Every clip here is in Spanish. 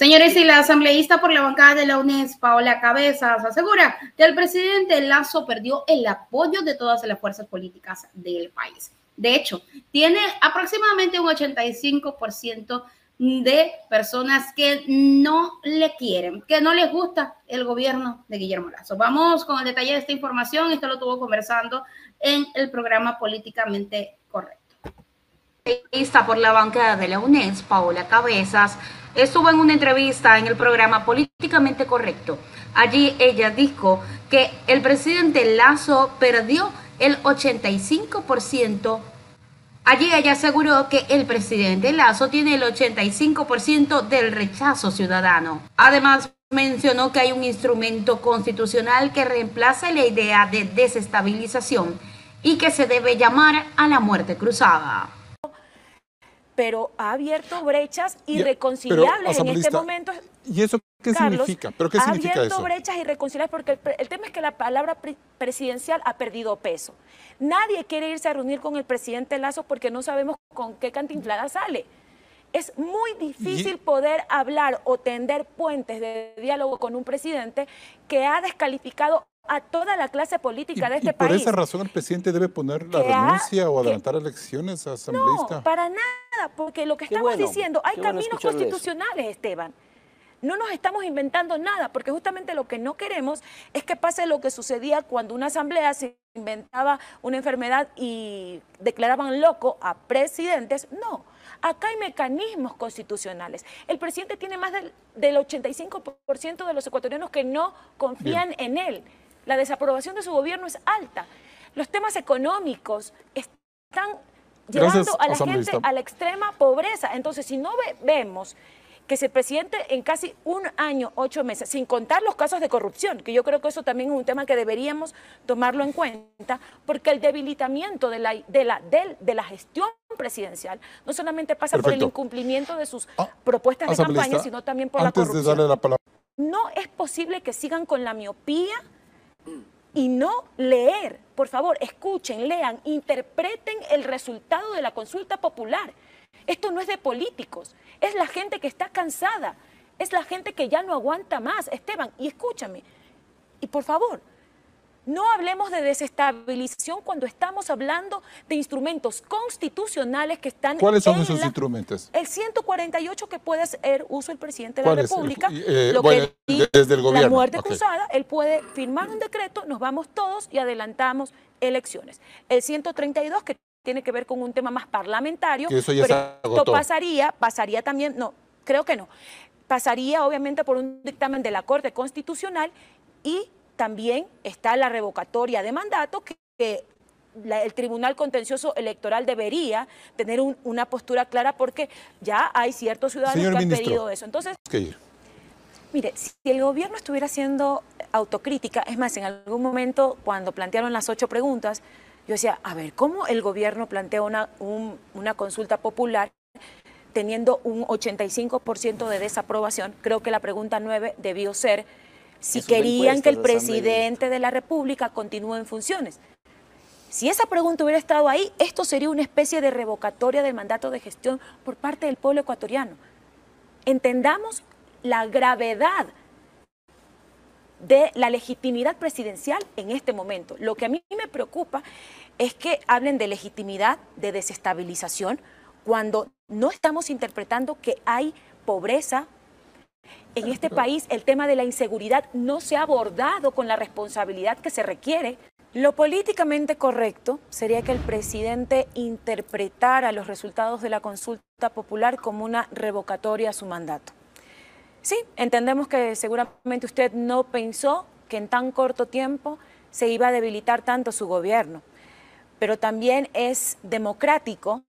Señores, y la asambleísta por la bancada de la UNES, Paola Cabezas, asegura que el presidente Lazo perdió el apoyo de todas las fuerzas políticas del país. De hecho, tiene aproximadamente un 85% de personas que no le quieren, que no les gusta el gobierno de Guillermo Lazo. Vamos con el detalle de esta información. Esto lo tuvo conversando en el programa Políticamente Correcto. Está por la bancada de la UNES, Paola Cabezas, estuvo en una entrevista en el programa Políticamente Correcto. Allí ella dijo que el presidente Lazo perdió el 85%. Allí ella aseguró que el presidente Lazo tiene el 85% del rechazo ciudadano. Además, mencionó que hay un instrumento constitucional que reemplaza la idea de desestabilización y que se debe llamar a la muerte cruzada pero ha abierto brechas irreconciliables en este momento. ¿Y eso qué significa? ¿Pero qué ha significa abierto brechas irreconciliables porque el, tema es que la palabra presidencial ha perdido peso. Nadie quiere irse a reunir con el presidente Lazo porque no sabemos con qué cantinflada sale. Es muy difícil poder hablar o tender puentes de diálogo con un presidente que ha descalificado a toda la clase política de este y por país. Por esa razón el presidente debe poner la renuncia o adelantar elecciones a asambleísta. No, para nada, porque lo que estamos diciendo, hay caminos constitucionales, Esteban. No nos estamos inventando nada, porque justamente lo que no queremos es que pase lo que sucedía cuando una asamblea se inventaba una enfermedad y declaraban loco a presidentes. No, acá hay mecanismos constitucionales. El presidente tiene más del, 85% de los ecuatorianos que no confían en él. La desaprobación de su gobierno es alta. Los temas económicos están llevando a la gente a la extrema pobreza. Entonces, si no vemos que si el presidente en casi un año, ocho meses, sin contar los casos de corrupción, que yo creo que eso también es un tema que deberíamos tomarlo en cuenta, porque el debilitamiento de la, de la, de, la gestión presidencial no solamente pasa por el incumplimiento de sus ah, propuestas de campaña, sino también por la corrupción. No es posible que sigan con la miopía y no leer. Por favor, escuchen, lean, interpreten el resultado de la consulta popular. Esto no es de políticos, es la gente que está cansada, es la gente que ya no aguanta más. Esteban, y escúchame, y por favor, no hablemos de desestabilización cuando estamos hablando de instrumentos constitucionales que están... ¿Cuáles son esos instrumentos? El 148 que puede hacer uso el presidente de la República. Eh, lo que desde el gobierno. La muerte cruzada, él puede firmar un decreto, nos vamos todos y adelantamos elecciones. El 132 que tiene que ver con un tema más parlamentario. Que eso ya pero esto pasaría, pasaría también, no, creo que no. Pasaría obviamente por un dictamen de la Corte Constitucional y también está la revocatoria de mandato que, el Tribunal Contencioso Electoral debería tener una postura clara porque ya hay ciertos ciudadanos que han pedido eso. Entonces, mire, si el gobierno estuviera haciendo autocrítica, es más, en algún momento cuando plantearon las ocho preguntas, yo decía, a ver, ¿cómo el gobierno plantea una, una consulta popular teniendo un 85% de desaprobación? Creo que la pregunta nueve debió ser si querían que el presidente de la República continúe en funciones. Si esa pregunta hubiera estado ahí, esto sería una especie de revocatoria del mandato de gestión por parte del pueblo ecuatoriano. Entendamos la gravedad de la legitimidad presidencial en este momento. Lo que a mí me preocupa es que hablen de legitimidad, de desestabilización, cuando no estamos interpretando que hay pobreza, en este país el tema de la inseguridad no se ha abordado con la responsabilidad que se requiere. Lo políticamente correcto sería que el presidente interpretara los resultados de la consulta popular como una revocatoria a su mandato. Sí, entendemos que seguramente usted no pensó que en tan corto tiempo se iba a debilitar tanto su gobierno, pero también es democrático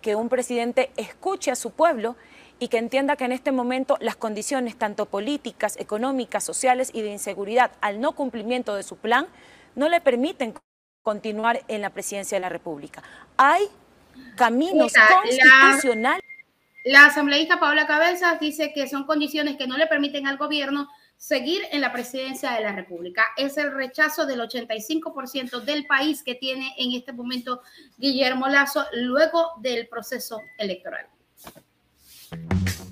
que un presidente escuche a su pueblo y que entienda que en este momento las condiciones tanto políticas, económicas, sociales y de inseguridad al no cumplimiento de su plan no le permiten continuar en la presidencia de la República. Hay caminos constitucionales. La, la asambleísta Paola Cabezas dice que son condiciones que no le permiten al gobierno seguir en la presidencia de la República. Es el rechazo del 85% del país que tiene en este momento Guillermo Lazo luego del proceso electoral. Thank you.